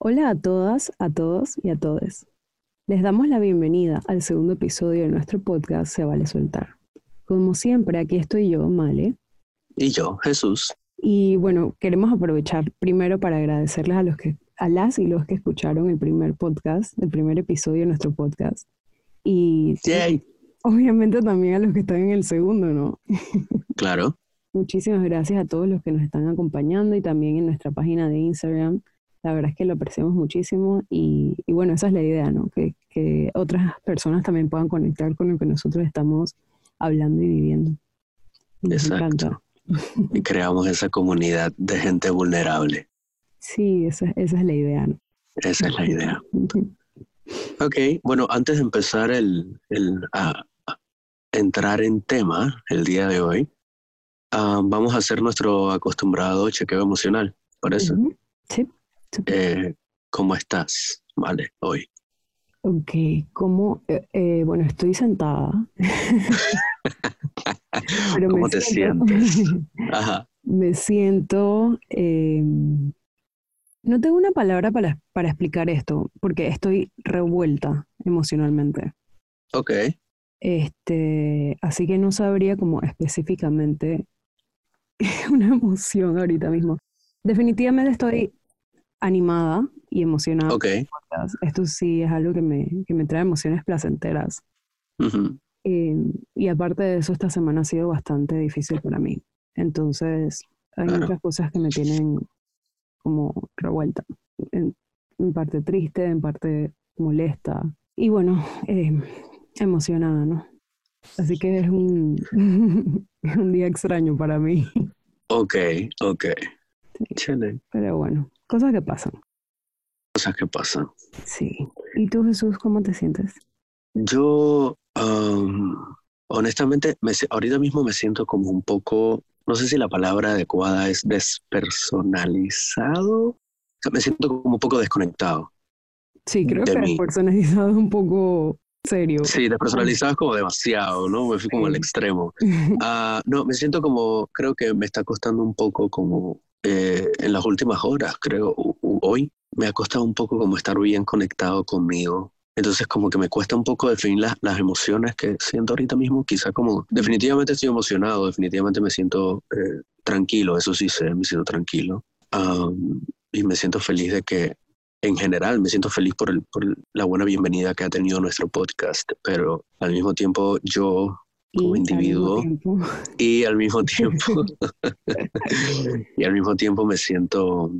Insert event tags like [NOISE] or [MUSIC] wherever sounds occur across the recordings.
Hola a todas, a todos y a todes. Les damos la bienvenida al segundo episodio de nuestro podcast Se vale soltar. Como siempre, aquí estoy yo, Male. Y yo, Jesús. Y bueno, queremos aprovechar primero para agradecerles a los que a las y los que escucharon el primer podcast, el primer episodio de nuestro podcast. Y obviamente también a los que están en el segundo, ¿no? [LAUGHS] Claro. Muchísimas gracias a todos los que nos están acompañando y también en nuestra página de Instagram. La verdad es que lo apreciamos muchísimo y, bueno, esa es la idea, ¿no? Que, que, otras personas también puedan conectar con lo que nosotros estamos hablando y viviendo. Exacto. Y creamos esa comunidad de gente vulnerable. Sí, esa, esa es la idea. ¿no? Esa es la idea. Ok, bueno, antes de empezar el, el a, entrar en tema el día de hoy, uh, vamos a hacer nuestro acostumbrado chequeo emocional, ¿parece? Uh -huh. Sí. Eh, ¿Cómo estás, Vale, hoy? Ok, ¿cómo? Eh, eh, bueno, estoy sentada. [LAUGHS] Pero ¿Cómo te siento, sientes? [LAUGHS] Ajá. Me siento... Eh, no tengo una palabra para, para explicar esto, porque estoy revuelta emocionalmente. Ok. Este, así que no sabría como específicamente [LAUGHS] una emoción ahorita mismo. Definitivamente estoy animada y emocionada. Ok. Esto sí es algo que me, que me trae emociones placenteras. Uh -huh. eh, y aparte de eso, esta semana ha sido bastante difícil para mí. Entonces, hay Claro. muchas cosas que me tienen como revuelta. En, en parte triste, en parte molesta. Y bueno, eh, emocionada, ¿no? Así que es un, [LAUGHS] un día extraño para mí. Ok, ok. Sí. Pero bueno, cosas que pasan. Cosas que pasan. Sí. ¿Y tú, Jesús, cómo te sientes? Yo, um, honestamente, me, ahorita mismo me siento como un poco, no sé si la palabra adecuada es despersonalizado. O sea, me siento como un poco desconectado. Sí, creo que mí. personalizado es un poco serio. Sí, despersonalizado es como demasiado, ¿no? Me fui como al Sí. extremo. [LAUGHS] Ah, no, me siento como, creo que me está costando un poco como eh, en las últimas horas, creo, hoy, me ha costado un poco como estar bien conectado conmigo. Entonces como que me cuesta un poco definir las, las emociones que siento ahorita mismo. Quizá como, definitivamente estoy emocionado, definitivamente me siento eh, tranquilo, eso sí sé, me siento tranquilo. Y me siento feliz de que, en general, me siento feliz por, el, por la buena bienvenida que ha tenido nuestro podcast, pero al mismo tiempo yo como individuo y al mismo tiempo. [LAUGHS] [LAUGHS] Y al mismo tiempo me siento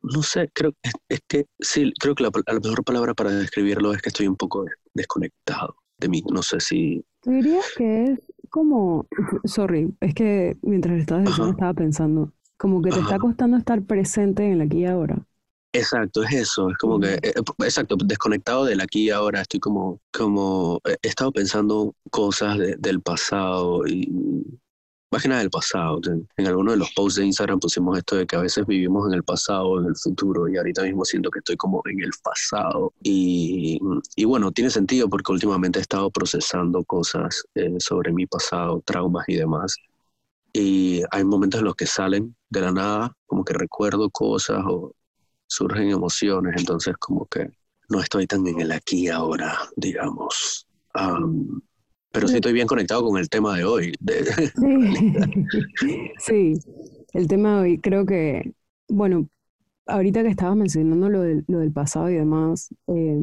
no sé creo es, es que sí creo que la, la mejor palabra para describirlo es que estoy un poco desconectado de mí. No sé si ¿Tú dirías que es como, [LAUGHS] sorry, es que mientras estabas diciendo estaba pensando, como que te está costando estar presente en el aquí y ahora? Exacto es eso es como que eh, exacto desconectado del aquí y ahora estoy como como eh, he estado pensando cosas de- del pasado y más que nada del pasado. En, en alguno de los posts de Instagram pusimos esto de que a veces vivimos en el pasado en el futuro y ahorita mismo siento que estoy como en el pasado. Y, y bueno, tiene sentido porque últimamente he estado procesando cosas eh, sobre mi pasado, traumas y demás. Y hay momentos en los que salen de la nada, como que recuerdo cosas o surgen emociones, entonces como que no estoy tan en el aquí ahora, digamos. Am, pero sí estoy bien conectado con el tema de hoy. de- Sí. [LAUGHS] [LAUGHS] sí, el tema de hoy creo que, bueno, ahorita que estabas mencionando lo del, lo del pasado y demás, eh,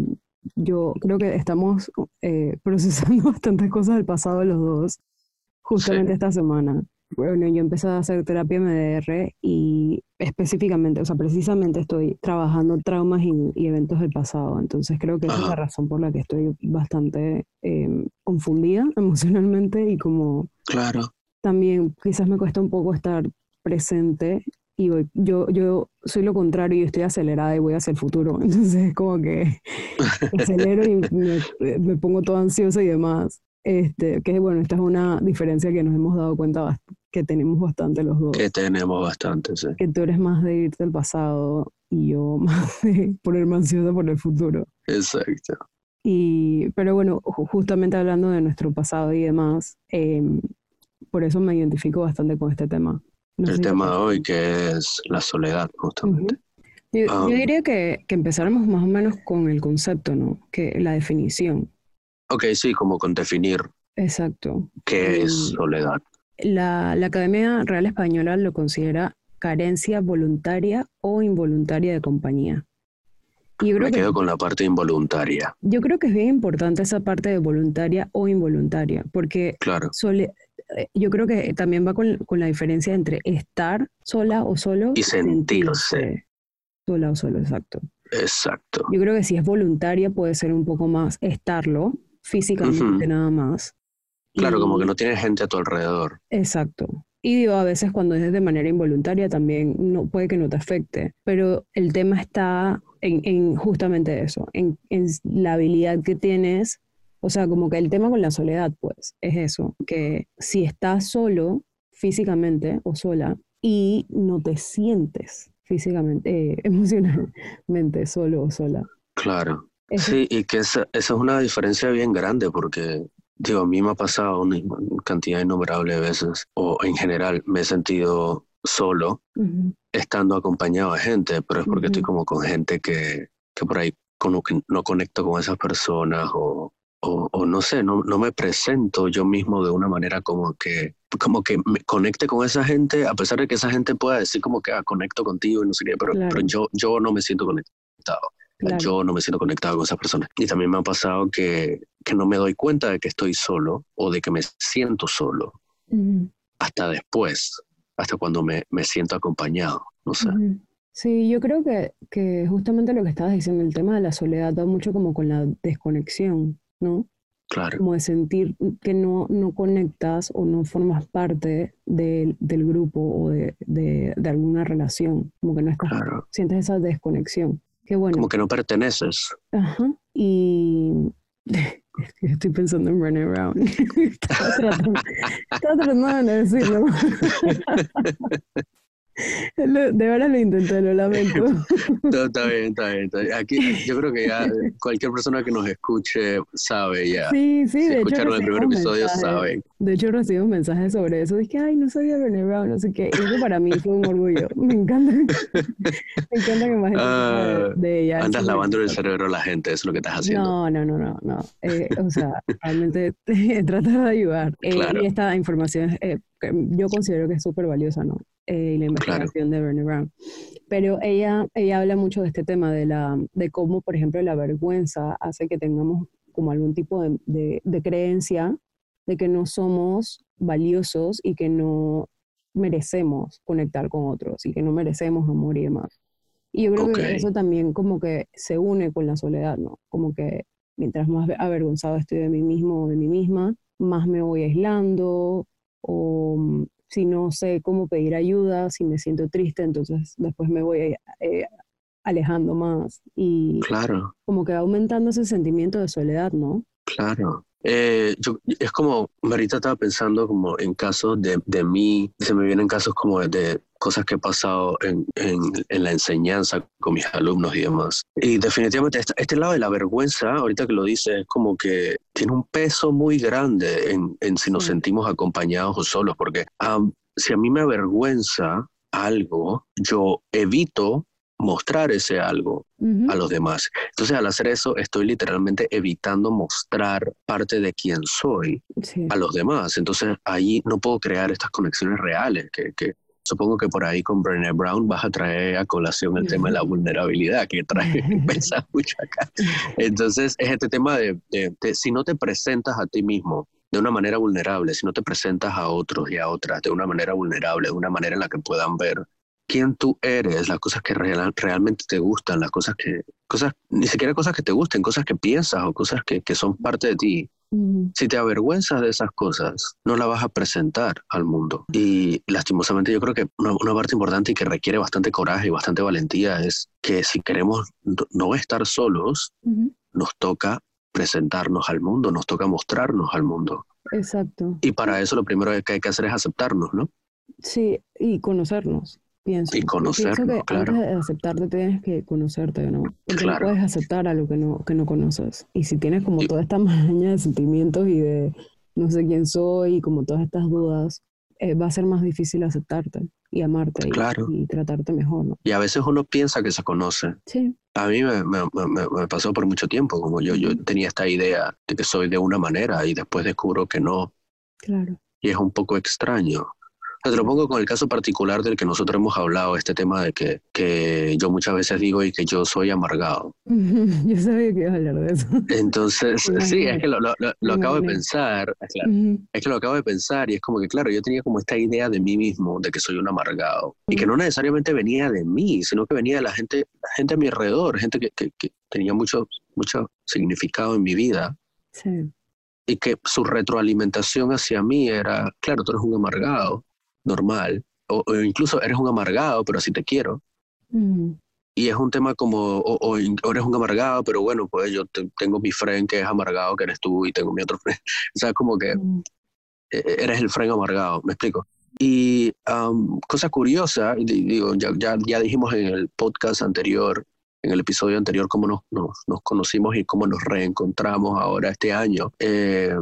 yo creo que estamos eh, [LAUGHS] procesando bastantes cosas del pasado los dos, justamente Sí. esta semana. Bueno, yo empecé a hacer terapia MDR y específicamente, o sea, precisamente estoy trabajando traumas y, y eventos del pasado. Entonces creo que esa es la razón por la que estoy bastante eh, confundida [LAUGHS] emocionalmente y como Claro, también quizás me cuesta un poco estar presente y voy- yo, yo soy lo contrario, yo estoy acelerada y voy hacia el futuro. [LAUGHS] Entonces es como que acelero y me, me pongo todo ansiosa y demás. Este, que bueno, esta es una diferencia que nos hemos dado cuenta bast- que tenemos bastante los dos. que tenemos bastante, sí. Que tú eres más de irte al pasado y yo [LAUGHS] más de ponerme ansiosa por el futuro. Exacto. Y, pero bueno, ju- justamente hablando de nuestro pasado y demás, em, por eso me identifico bastante con este tema. No El tema de hoy que es la soledad, justamente. Yo, Ah. yo diría que, que empezáramos más o menos con el concepto, ¿no? Que la definición. Ok, sí, como con definir Exacto. qué es soledad. La, la Academia Real Española lo considera carencia voluntaria o involuntaria de compañía. Y yo creo Me que, quedo con la parte involuntaria. yo creo que es bien importante esa parte de voluntaria o involuntaria, porque Claro, sole- eh, yo creo que también va con, con la diferencia entre estar sola o solo Y sentirse. sola o solo, exacto. exacto. Yo creo que si es voluntaria puede ser un poco más estarlo físicamente nada más. Claro, como que no tienes gente a tu alrededor. Exacto. Y digo, a veces cuando es de manera involuntaria también no, puede que no te afecte, pero el tema está en, en justamente eso, en, en la habilidad que tienes, o sea, como que el tema con la soledad, pues, es eso, que si estás solo físicamente o sola y no te sientes físicamente, eh, [LAUGHS] emocionalmente solo o sola. Claro. Sí, y que esa, esa es una diferencia bien grande porque, digo, a mí me ha pasado una cantidad innumerable de veces, o en general me he sentido solo estando acompañado de gente, pero es porque estoy como con gente que, que por ahí como que no conecto con esas personas o, o, o no sé, no, no me presento yo mismo de una manera como que como que me conecte con esa gente, a pesar de que esa gente pueda decir como que ah, conecto contigo y no sé qué, pero, Claro. pero yo, yo no me siento conectado. Claro. Yo no me siento conectado con esas personas. Y también me ha pasado que, que no me doy cuenta de que estoy solo o de que me siento solo hasta después, hasta cuando me, me siento acompañado. No sé. Sí, yo creo que, que justamente lo que estabas diciendo, el tema de la soledad va mucho como con la desconexión, ¿no? Claro, Como de sentir que no, no conectas o no formas parte del, del grupo o de, de, de alguna relación, como que no estás, claro. sientes esa desconexión. Qué bueno. Como que no perteneces. Ajá. Y [LAUGHS] estoy pensando en Brené Brown. estaba, tratando, estaba tratando de decirlo. [LAUGHS] De verdad lo intenté, lo lamento. [LAUGHS] Todo está bien, está bien, está bien. Aquí yo creo que ya cualquier persona que nos escuche sabe ya. Sí, sí, si de hecho escucharon el primer episodio mensajes. saben. De hecho recibimos mensajes sobre eso. Dije, ay, no sabía Brené Brown, no sé qué. Y eso para mí fue un orgullo. [LAUGHS] Me encanta. Me encanta que más gente sepa de, ella. Es Andas lavando el cerebro a la gente, eso es lo que estás haciendo. No, no, no, no, no. Eh, o sea, realmente tratar de ayudar. Eh, Claro. Y esta información es, eh, que yo considero que es súper valiosa, ¿no? Eh, y la investigación de Brené Brown. Pero ella, ella habla mucho de este tema, de, la, de cómo, por ejemplo, la vergüenza hace que tengamos como algún tipo de, de, de creencia de que no somos valiosos y que no merecemos conectar con otros y que no merecemos amor y demás. Y yo creo Ok. que eso también como que se une con la soledad, ¿no? Como que mientras más avergonzado estoy de mí mismo o de mí misma, más me voy aislando o si no sé cómo pedir ayuda, si me siento triste, entonces después me voy eh, alejando más y Claro, como que va aumentando ese sentimiento de soledad, ¿no? claro. Eh, yo, es como, ahorita estaba pensando como en casos de, de mí, se me vienen casos como de, cosas que he pasado en, en, en la enseñanza con mis alumnos y demás. Y definitivamente este, este lado de la vergüenza, ahorita que lo dice, es como que tiene un peso muy grande en, en si nos sentimos acompañados o solos, porque am, si a mí me avergüenza algo, yo evito mostrar ese algo Ujú. a los demás. Entonces, al hacer eso, estoy literalmente evitando mostrar parte de quién soy Sí. a los demás. Entonces, ahí no puedo crear estas conexiones reales que, que supongo que por ahí con Brené Brown vas a traer a colación el tema de la vulnerabilidad que trae, [LAUGHS] [LAUGHS] pesa mucho acá. Entonces, es este tema de, de- de si no te presentas a ti mismo de una manera vulnerable, si no te presentas a otros y a otras de una manera vulnerable, de una manera en la que puedan ver quién tú eres, las cosas que real- realmente te gustan, las cosas que, cosas, ni siquiera cosas que te gusten, cosas que piensas o cosas que, que son parte de ti. Si te avergüenzas de esas cosas, no las vas a presentar al mundo. Y lastimosamente yo creo que una, una parte importante y que requiere bastante coraje y bastante valentía es que si queremos no- estar solos, Ujú. nos toca presentarnos al mundo, nos toca mostrarnos al mundo. Exacto. Y para eso lo primero que hay que hacer es aceptarnos, ¿no? Sí, y conocernos, pienso. Y pienso que claro. antes de aceptarte tienes que conocerte, ¿no? Porque Claro. no puedes aceptar a lo que no, que no conoces. Y si tienes como Y- toda esta [LAUGHS] maraña de sentimientos y de no sé quién soy y como todas estas dudas, eh, va a ser más difícil aceptarte y amarte y- Claro. y, tratarte mejor, ¿no? Y a veces uno piensa que se conoce. Sí, A mí me, me- me- me pasó por mucho tiempo, como yo, yo tenía esta idea de que soy de una manera y después descubro que no, claro. y es un poco extraño. Te lo pongo con el caso particular del que nosotros hemos hablado, este tema de que, que yo muchas veces digo y que yo soy amargado. [LAUGHS] Yo sabía que ibas a hablar de eso. Entonces, sí, es que lo, acabo de pensar, es que lo acabo de pensar y es como que, claro, yo tenía como esta idea de mí mismo, de que soy un amargado, y que no necesariamente venía de mí, sino que venía de la gente, la gente a mi alrededor, gente que, que- que tenía mucho, mucho significado en mi vida, Sí. y que su retroalimentación hacia mí era, claro, tú eres un amargado, normal, o, o incluso eres un amargado, pero así te quiero. Ujú, Y es un tema como, o, o eres un amargado, pero bueno, pues yo te- tengo mi friend que es amargado, que eres tú, y tengo mi otro friend. [LAUGHS] O sea, como que ujú. eh, eres el friend amargado, me explico. Y cosa curiosa, digo, ya, ya, ya dijimos en el podcast anterior, en el episodio anterior, cómo nos, nos, nos conocimos y cómo nos reencontramos ahora este año. Eh,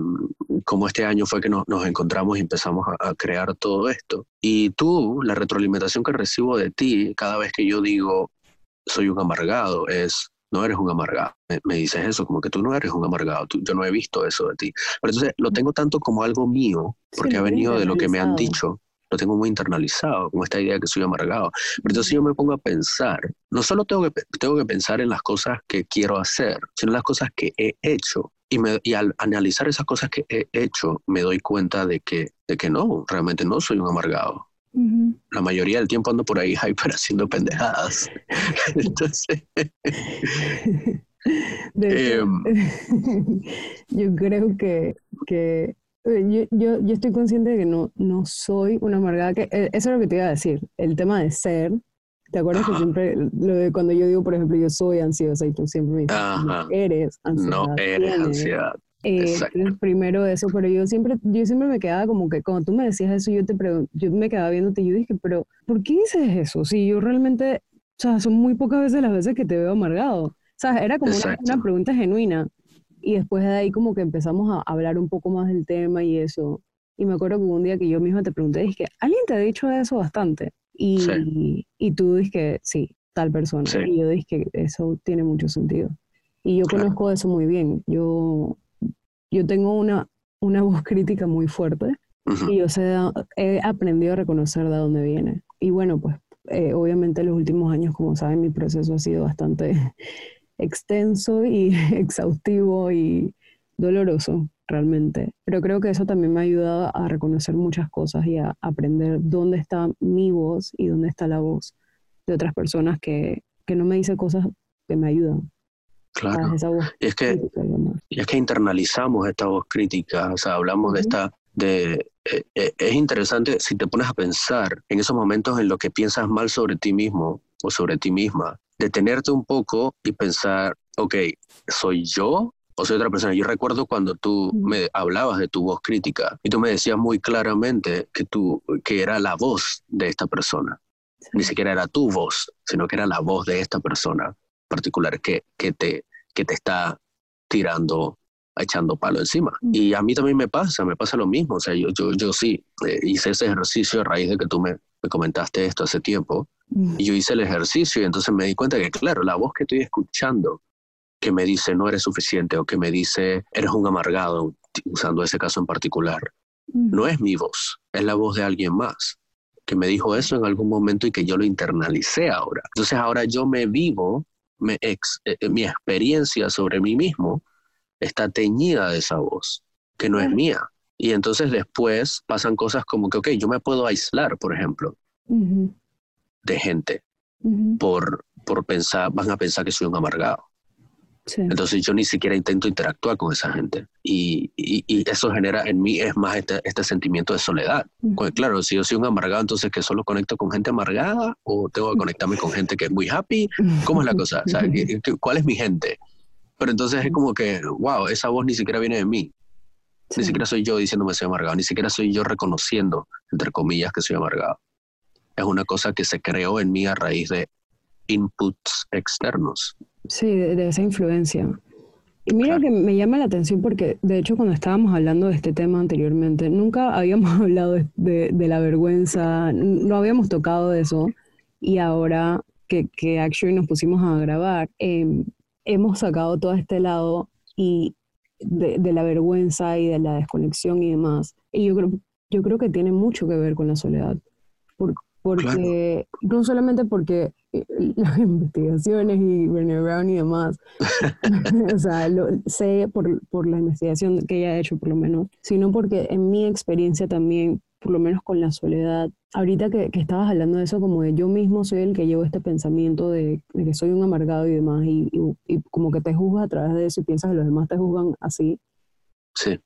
cómo este año fue que nos, nos encontramos y empezamos a, a crear todo esto. Y tú, la retroalimentación que recibo de ti cada vez que yo digo soy un amargado es no eres un amargado. Me, me dices eso, como que tú no eres un amargado, tú- yo no he visto eso de ti. Pero entonces lo tengo tanto como algo mío, Sí, porque lo ha venido de lo que me han dicho, lo tengo muy internalizado, como esta idea de que soy amargado. Pero entonces yo me pongo a pensar, no solo tengo que, tengo que pensar en las cosas que quiero hacer, sino en las cosas que he hecho. Y, me, y al analizar esas cosas que he hecho, me doy cuenta de que, de que no, realmente no soy un amargado. La mayoría del tiempo ando por ahí hyper haciendo pendejadas. [LAUGHS] Entonces, De hecho, Em. [LAUGHS] yo creo que, que eh, yo, yo, yo estoy consciente de que no, no soy una amargada, que eh, eso es lo que te iba a decir, el tema de ser. ¿Te acuerdas que Ajá. siempre, lo de cuando yo digo, por ejemplo, yo soy ansiosa y tú siempre me dices, Ajá. no eres ansiedad, no eres tienes". ansiedad. Eh, primero eso, pero yo siempre, yo siempre me quedaba como que cuando tú me decías eso, yo te yo me quedaba viéndote y yo dije, pero ¿por qué dices eso? Si yo realmente, o sea, son muy pocas veces las veces que te veo amargado. O sea, era como una, una pregunta genuina. Y después de ahí como que empezamos a hablar un poco más del tema y eso. Y me acuerdo que un día que yo misma te pregunté, dije, ¿alguien te ha dicho eso bastante? Y, Sí. y tú que sí, tal persona. Sí. Y yo dije eso tiene mucho sentido. Y yo Claro. conozco eso muy bien. Yo, yo tengo una, una voz [LAUGHS] crítica muy fuerte Ujú. y yo sé, he aprendido a reconocer de dónde viene. Y bueno, pues eh, obviamente en los últimos años, como saben, mi proceso ha sido bastante extenso y [LAUGHS] exhaustivo y doloroso realmente. Pero creo que eso también me ha ayudado a reconocer muchas cosas y a aprender dónde está mi voz y dónde está la voz de otras personas que, que no me dicen cosas que me ayudan. Claro. Esa voz Y es que y es que internalizamos esta voz crítica, o sea, hablamos de esta, de, eh, eh, es interesante si te pones a pensar en esos momentos en los que piensas mal sobre ti mismo o sobre ti misma, detenerte un poco y pensar, ok, ¿soy yo o soy otra persona? Yo recuerdo cuando tú me hablabas de tu voz crítica y tú me decías muy claramente que, tú, que era la voz de esta persona, ni siquiera era tu voz, sino que era la voz de esta persona particular que, que, te, que te está tirando, echando palo encima. Y a mí también me pasa, me pasa lo mismo. O sea, yo, yo, yo sí eh, hice ese ejercicio a raíz de que tú me, me comentaste esto hace tiempo. Y yo hice el ejercicio y entonces me di cuenta que, claro, la voz que estoy escuchando que me dice no eres suficiente o que me dice eres un amargado, usando ese caso en particular, no es mi voz, es la voz de alguien más que me dijo eso en algún momento y que yo lo internalicé ahora. Entonces ahora yo me vivo, me ex- eh, eh, mi experiencia sobre mí mismo está teñida de esa voz, que no es mía. Y entonces después pasan cosas como que, ok, yo me puedo aislar, por ejemplo, de gente por, por pensar, van a pensar que soy un amargado. Sí. Entonces yo ni siquiera intento interactuar con esa gente. Y, y- y eso genera en mí es más este, este sentimiento de soledad. Pues claro, si yo soy un amargado, entonces que solo conecto con gente amargada o tengo que conectarme con gente que es muy happy. ¿Cómo es la cosa? O sea, ¿qué- qué- ¿cuál es mi gente? Pero entonces es como que, wow, esa voz ni siquiera viene de mí. Ni siquiera soy yo diciéndome soy amargado, ni siquiera soy yo reconociendo, entre comillas, que soy amargado. Es una cosa que se creó en mí a raíz de inputs externos. Sí, de, de esa influencia. Y mira que me llama la atención porque, de hecho, cuando estábamos hablando de este tema anteriormente, nunca habíamos [LAUGHS] hablado de, de, la vergüenza, no habíamos tocado eso. Y ahora que, que actually nos pusimos a grabar, em, hemos sacado todo este lado y de, de, la vergüenza y de la desconexión y demás. Y yo creo, yo creo que tiene mucho que ver con la soledad. Por, porque, no solamente porque eh, [LAUGHS] las investigaciones y Brené Brown y demás, [LAUGHS] o sea, lo, sé por, por la investigación que ella ha hecho por lo menos, sino porque en mi experiencia también, por lo menos con la soledad, ahorita que, que, estabas hablando de eso, como de yo mismo soy el que llevo este pensamiento de, de que soy un amargado y demás, y, y, y, como que te juzgas a través de eso y piensas que los demás te juzgan así. Sí.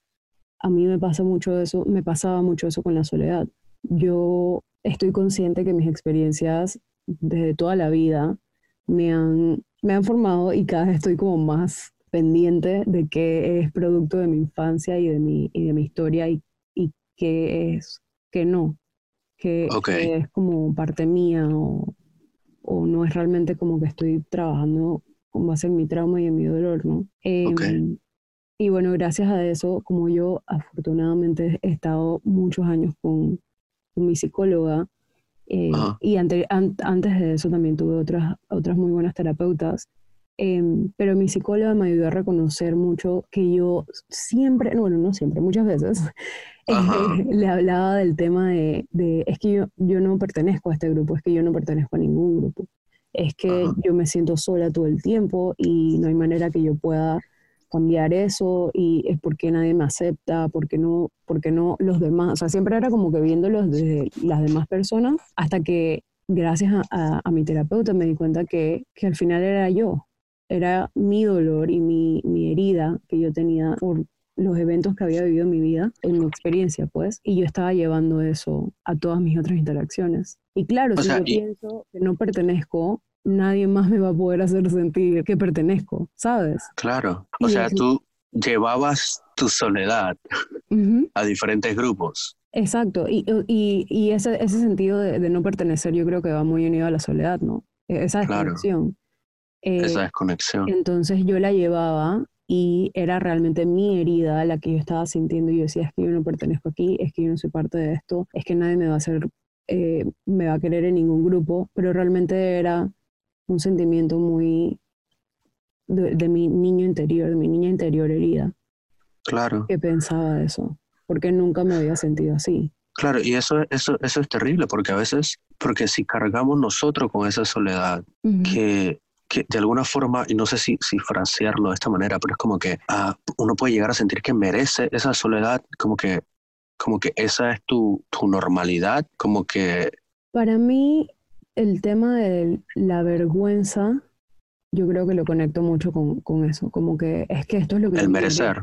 A mí me pasa mucho eso, me pasaba mucho eso con la soledad. Yo estoy consciente que mis experiencias desde toda la vida me han, me han formado y cada vez estoy como más pendiente de qué es producto de mi infancia y de mi, y de mi historia y, y qué es, que no, que, es como parte mía o, o, no es realmente como que estoy trabajando con base en mi trauma y en mi dolor, ¿no? Em, y bueno, gracias a eso, como yo afortunadamente he estado muchos años con, mi psicóloga. Eh, y antes de eso también tuve otras, otras muy buenas terapeutas. Em, pero mi psicóloga me ayudó a reconocer mucho que yo siempre, bueno, no siempre, muchas veces, [LAUGHS] [LAUGHS] le hablaba del tema de, de, es que yo, yo no pertenezco a este grupo, es que yo no pertenezco a ningún grupo, es que yo me siento sola todo el tiempo y no hay manera que yo pueda cambiar eso y es porque nadie me acepta, porque no, porque no los demás, o sea, siempre era como que viéndolos desde las demás personas, hasta que gracias a, a, mi terapeuta me di cuenta que, que, al final era yo, era mi dolor y mi, mi, herida que yo tenía por los eventos que había vivido en mi vida, en mi experiencia, pues, y yo estaba llevando eso a todas mis otras interacciones. Y claro, si yo pienso que no pertenezco, nadie más me va a poder hacer sentir que pertenezco, ¿sabes? Claro, o sea, tú llevabas tu soledad a diferentes grupos. Exacto, y, y, y ese, ese, sentido de, de, no pertenecer yo creo que va muy unido a la soledad, ¿no? E, esa desconexión. Claro. Esa desconexión. Entonces yo la llevaba y era realmente mi herida la que yo estaba sintiendo y yo decía, es que yo no pertenezco aquí, es que yo no soy parte de esto, es que nadie me va a hacer, eh, me va a querer en ningún grupo, pero realmente era un sentimiento muy de, mi niño interior, de mi niña interior herida. Claro. Que pensaba eso, porque nunca me había sentido así. Claro, y eso, eso, eso es terrible, porque a veces, porque si cargamos nosotros con esa soledad, que, que de alguna forma, y no sé si, si frasearlo de esta manera, pero es como que ah, uno puede llegar a sentir que merece esa soledad, como que, como que esa es tu, tu normalidad, como que... Para mí, el tema de la vergüenza, yo creo que lo conecto mucho con, con eso, como que es que esto es lo que... El merecer.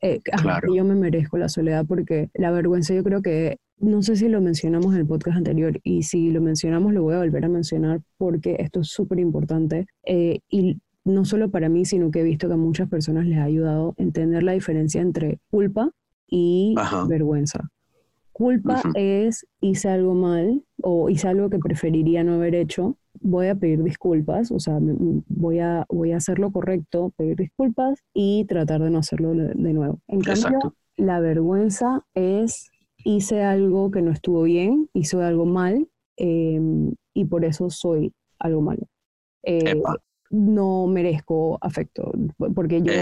Eh, claro. yo me merezco la soledad porque la vergüenza yo creo que, no sé si lo mencionamos en el podcast anterior y si lo mencionamos lo voy a volver a mencionar porque esto es súper importante eh, y no solo para mí, sino que he visto que a muchas personas les ha ayudado a entender la diferencia entre culpa y vergüenza. Culpa es hice algo mal o hice algo que preferiría no haber hecho, voy a pedir disculpas, o sea, voy a, voy a hacer lo correcto, pedir disculpas y tratar de no hacerlo de, nuevo. En cambio, la vergüenza es hice algo que no estuvo bien, hice algo mal em, y por eso soy algo malo. Eh, no merezco afecto, porque yo,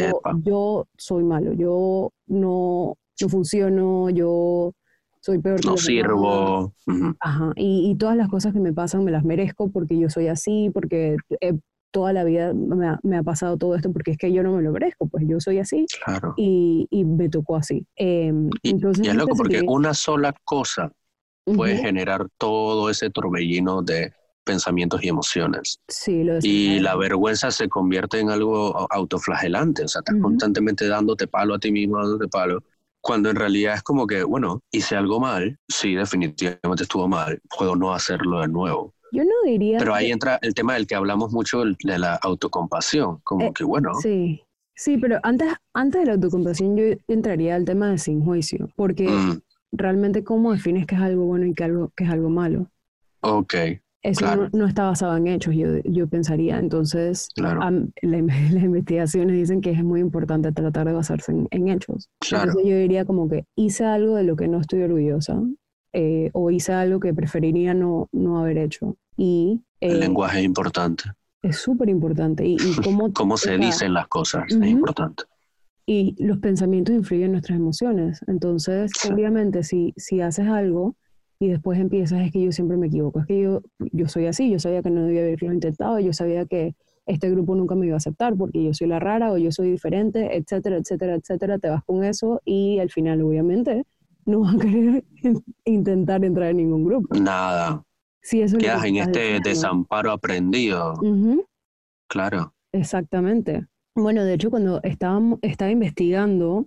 yo soy malo, yo no, no funciono, yo soy peor que No sirvo. Ajá, y, todas las cosas que me pasan me las merezco porque yo soy así, porque toda la vida me ha, pasado todo esto, porque es que yo no me lo merezco, pues yo soy así claro. y, y me tocó así. Em, y, entonces, es loco porque una sola cosa puede generar todo ese torbellino de pensamientos y emociones. Sí, lo y la vergüenza se convierte en algo autoflagelante, o sea, estás constantemente dándote palo a ti mismo, dándote palo, cuando en realidad es como que, bueno, hice algo mal, sí, definitivamente estuvo mal, puedo no hacerlo de nuevo. Yo no diría... Pero ahí entra el tema del que hablamos mucho, de la autocompasión, como eh, que, bueno... Sí, sí, pero antes, antes de la autocompasión yo entraría al tema de sin juicio, porque mm. realmente cómo defines que es algo bueno y que, algo, que es algo malo. Ok. Eso Claro. no, no está basado en hechos, yo, yo pensaría. Entonces, Claro. am- la- [LAUGHS] las investigaciones dicen que es muy importante tratar de basarse en, en hechos. Claro. Entonces yo diría como que hice algo de lo que no estoy orgullosa eh, o hice algo que preferiría no, no haber hecho. Y El eh, lenguaje es importante. es súper importante. Y, y [LAUGHS] cómo, Cómo se dicen las cosas Ujú. es importante. y los pensamientos influyen en nuestras emociones. Entonces, Sí. obviamente, si, si haces algo y después empiezas, es que yo siempre me equivoco, es que yo, yo soy así, yo sabía que no debía haberlo intentado, yo sabía que este grupo nunca me iba a aceptar porque yo soy la rara o yo soy diferente, etcétera, etcétera, etcétera, te vas con eso y al final, obviamente, no vas a querer [LAUGHS] intentar entrar en ningún grupo. Nada. Si eso Quedas que en este desamparo aprendido. Claro. Exactamente. Bueno, de hecho, cuando estábamos, estaba investigando,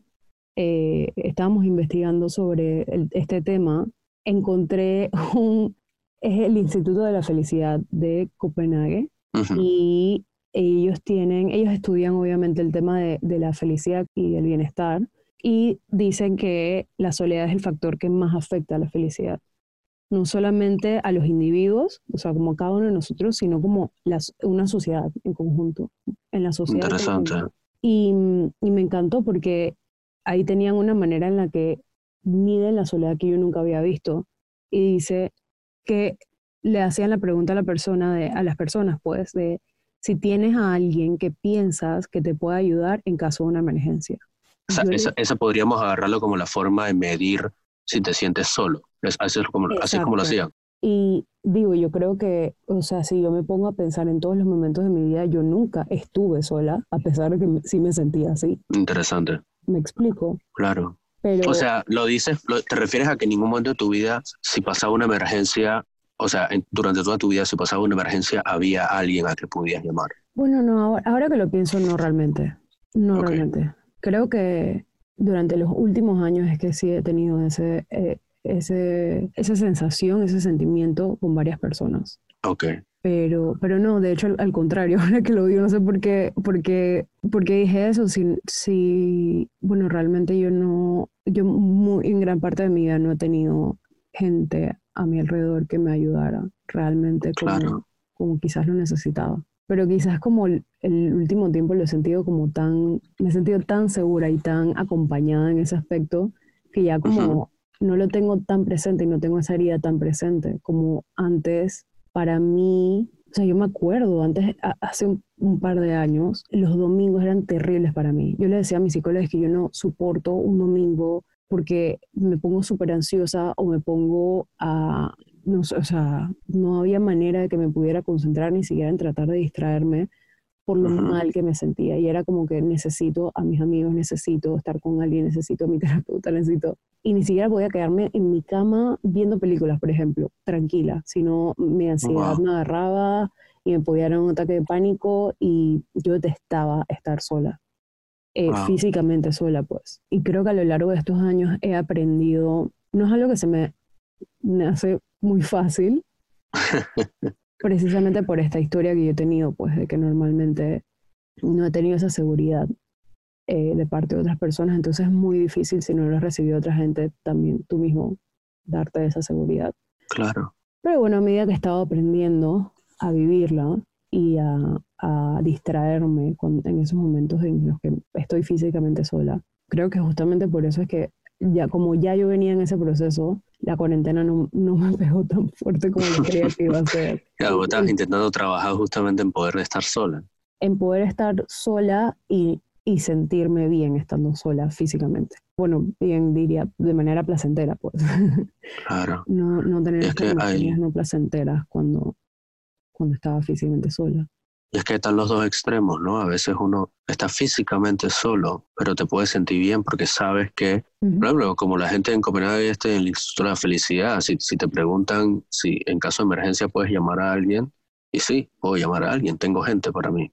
eh, estábamos investigando sobre el- este tema, encontré [LAUGHS] un, es el Instituto de la Felicidad de Copenhague y ellos tienen, ellos estudian obviamente el tema de, de la felicidad y el bienestar y dicen que la soledad es el factor que más afecta a la felicidad. No solamente a los individuos, o sea, como cada uno de nosotros, sino como las, una sociedad en conjunto, en la sociedad. Interesante. Y, y me encantó porque ahí tenían una manera en la que miden la soledad que yo nunca había visto. Y dice que le hacían la pregunta a la persona, de, a las personas, pues, de si tienes a alguien que piensas que te pueda ayudar en caso de una emergencia. O sea, esa, esa podríamos agarrarlo como la forma de medir si te sientes solo. Es, así, es como, así es como lo hacían. Y digo, yo creo que, o sea, si yo me pongo a pensar en todos los momentos de mi vida, yo nunca estuve sola, a pesar de que sí me sentía así. Interesante. Me explico. Claro. Pero O sea, lo dices, lo- te refieres a que en ningún momento de tu vida, si pasaba una emergencia, o sea, en- durante toda tu vida, si pasaba una emergencia, había alguien a que pudieras llamar. bueno, no, ahora, ahora que lo pienso, no realmente. No realmente. Creo que durante los últimos años es que sí he tenido ese, eh, ese, esa sensación, ese sentimiento con varias personas. Ok. Pero, pero no, de hecho, al, al contrario, [LAUGHS] ahora que lo digo, no sé por qué, por qué, por qué dije eso, si, si, bueno, realmente yo no, yo muy, en gran parte de mi vida no he tenido gente a mi alrededor que me ayudara realmente como, Claro. como quizás lo necesitaba. Pero quizás como el, el último tiempo lo he sentido como tan, me he sentido tan segura y tan acompañada en ese aspecto que ya como Ujú. no lo tengo tan presente y no tengo esa herida tan presente como antes para mí, o sea, yo me acuerdo, antes, hace un, un par de años, los domingos eran terribles para mí. Yo le decía a mis psicólogos que yo no soporto un domingo porque me pongo súper ansiosa o me pongo a, no sé, o sea, no había manera de que me pudiera concentrar ni siquiera en tratar de distraerme por lo mal que me sentía. Y era como que necesito a mis amigos, necesito estar con alguien, necesito a mi [LAUGHS] terapeuta, necesito... Y ni siquiera podía quedarme en mi cama viendo películas, por ejemplo, tranquila, sino mi ansiedad Wow. me agarraba y me podía dar un ataque de pánico y yo detestaba estar sola, eh, Wow. físicamente sola, pues. Y creo que a lo largo de estos años he aprendido, no es algo que se me, me hace muy fácil, [LAUGHS] precisamente por esta historia que yo he tenido, pues de que normalmente no he tenido esa seguridad eh, de parte de otras personas, entonces es muy difícil si no lo has recibido otra gente, también tú mismo darte esa seguridad. Claro. Pero bueno, a medida que he estado aprendiendo a vivirla y a, a distraerme con- en esos momentos en los que estoy físicamente sola, creo que justamente por eso es que ya como ya yo venía en ese proceso, la cuarentena no, no me [LAUGHS] pegó tan fuerte como yo creía que iba a ser. [LAUGHS] Claro, vos estabas intentando trabajar justamente en poder estar sola. en poder estar sola y, y sentirme bien estando sola físicamente. Bueno, bien diría, de manera placentera, pues. Claro. [LAUGHS] no, no tener Es que hay- no placenteras cuando, cuando estaba físicamente sola. Y es que están los dos extremos, ¿no? A veces uno está físicamente solo, pero te puedes sentir bien porque sabes que, Ujú. por ejemplo, como la gente en Copenhague, este, en el Instituto de la Felicidad, si, si te preguntan si en caso de emergencia puedes llamar a alguien, y sí, puedo llamar a alguien, tengo gente para mí.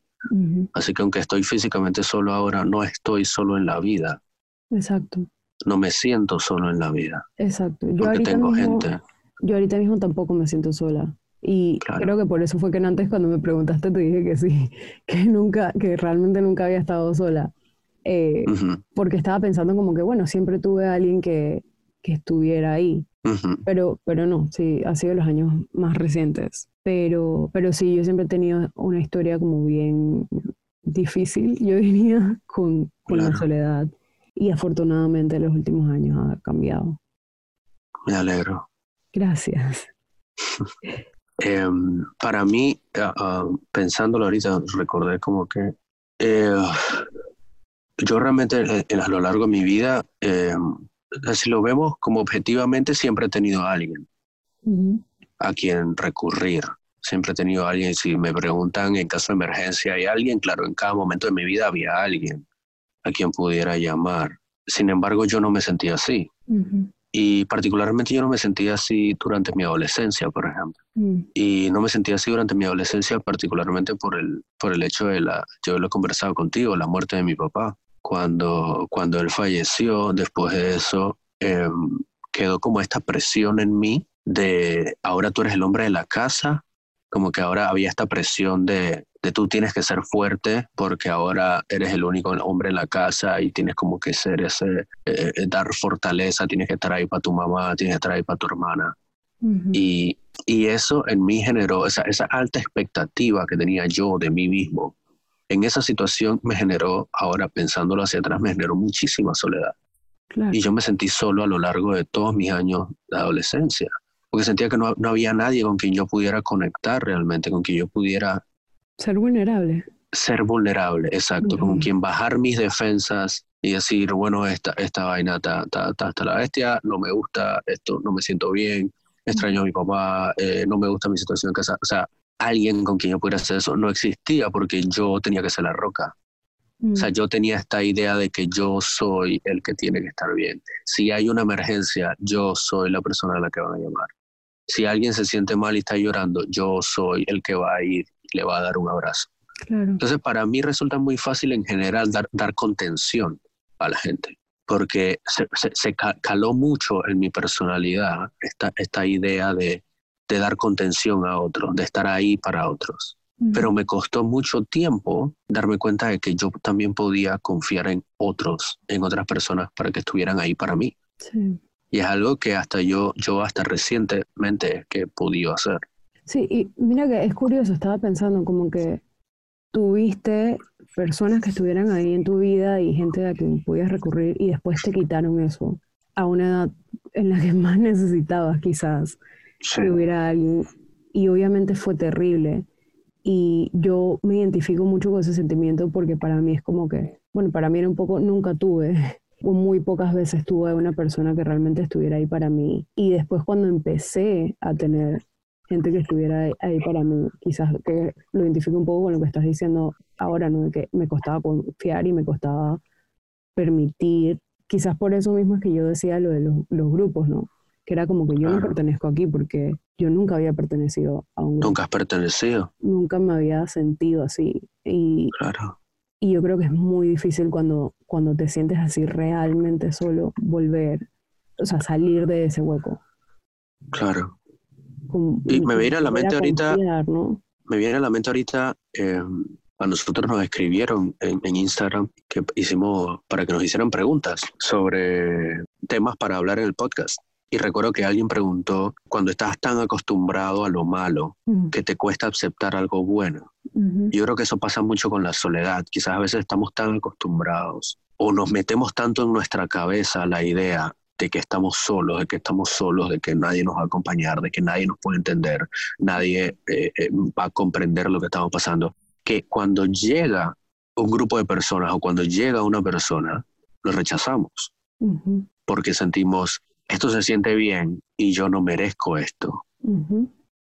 Así que aunque estoy físicamente solo ahora, no estoy solo en la vida, Exacto, no me siento solo en la vida, exacto. Yo porque ahorita, tengo mismo, gente. yo ahorita mismo tampoco me siento sola. Y Claro. creo que por eso fue que antes cuando me preguntaste te dije que sí, [LAUGHS] que nunca, que realmente nunca había estado sola. Eh, porque estaba pensando como que, bueno, siempre tuve a alguien que, que estuviera ahí. Pero, pero no, sí, ha sido los años más recientes. Pero, pero sí, yo siempre he tenido una historia como bien difícil, yo [LAUGHS] diría, con, con la soledad. Y afortunadamente en los últimos años ha cambiado. Me alegro. Gracias. [LAUGHS] Em, para mí, ah, ah, pensándolo ahorita, recordé como que eh, yo realmente a lo largo de mi vida, em, si lo vemos como objetivamente, siempre he tenido a alguien a quien recurrir. Siempre he tenido a alguien, si me preguntan en caso de emergencia, ¿hay alguien? Claro, en cada momento de mi vida había alguien a quien pudiera llamar. Sin embargo, yo no me sentía así. Y particularmente yo no me sentía así durante mi adolescencia, por ejemplo. Mm. Y no me sentía así durante mi adolescencia, particularmente por el, por el hecho de la, yo lo he conversado contigo, la muerte de mi papá. Cuando, cuando él falleció, después de eso, em, quedó como esta presión en mí de ahora tú eres el hombre de la casa, como que ahora había esta presión de, de tú tienes que ser fuerte porque ahora eres el único hombre en la casa y tienes como que ser ese, eh, eh, dar fortaleza, tienes que estar ahí para tu mamá, tienes que estar ahí para tu hermana. y, y, eso en mí generó esa, esa alta expectativa que tenía yo de mí mismo. En esa situación me generó, ahora pensándolo hacia atrás, me generó muchísima soledad. Y yo me sentí solo a lo largo de todos mis años de adolescencia porque sentía que no, no, había nadie con quien yo pudiera conectar realmente, con quien yo pudiera... Ser vulnerable. Ser vulnerable, exacto, con quien bajar mis defensas y decir, bueno, esta, esta vaina está, hasta la bestia, no me gusta, esto no me siento bien, extraño a mi papá, eh, no me gusta mi situación en casa. O sea, alguien con quien yo pudiera hacer eso no existía porque yo tenía que ser la roca. O sea, mm. yo tenía esta idea de que yo soy el que tiene que estar bien. Si hay una emergencia, yo soy la persona a la que van a llamar. Si alguien se siente mal y está llorando, yo soy el que va a ir y le va a dar un abrazo. Entonces, para mí resulta muy fácil en general dar, dar contención a la gente, porque se, se, caló mucho en mi personalidad esta, esta idea de, de dar contención a otros, de estar ahí para otros pero me costó mucho tiempo darme cuenta de que yo también podía confiar en otros, en otras personas para que estuvieran ahí para mí. Y es algo que hasta yo, yo hasta recientemente que he podido hacer. Sí, y mira que es curioso, estaba pensando como que tuviste personas que estuvieran ahí en tu vida y gente a quien podías recurrir y después te quitaron eso a una edad en la que [LAUGHS] más necesitabas quizás que hubiera alguien. Y obviamente fue terrible. Y yo me identifico mucho con ese sentimiento porque para mí es como que, bueno, para mí era un poco, nunca tuve, muy pocas veces tuve una persona que realmente estuviera ahí para mí. Y después cuando empecé a tener gente que estuviera ahí para mí, quizás que lo identifico un poco con lo que estás diciendo ahora, ¿no? Que me costaba confiar y me costaba permitir, quizás por eso mismo es que yo decía lo de los, los grupos, ¿no? Que era como que yo no pertenezco aquí porque yo nunca había pertenecido a un Nunca has pertenecido. Nunca me había sentido así. Y, claro. y yo creo que es muy difícil cuando, cuando te sientes así realmente solo, volver, o sea, salir de ese hueco. Claro. y me viene a la mente ahorita, me viene a la mente ahorita, a nosotros nos escribieron en, en, Instagram que hicimos para que nos hicieran preguntas sobre temas para hablar en el podcast. Y recuerdo que alguien preguntó, cuando estás tan acostumbrado a lo malo, que te cuesta aceptar algo bueno. Yo creo que eso pasa mucho con la soledad. Quizás a veces estamos tan acostumbrados o nos metemos tanto en nuestra cabeza la idea de que estamos solos, de que estamos solos, de que nadie nos va a acompañar, de que nadie nos puede entender, nadie eh, eh, va a comprender lo que estamos pasando, que cuando llega un grupo de personas o cuando llega una persona, lo rechazamos, porque sentimos esto se siente bien y yo no merezco esto.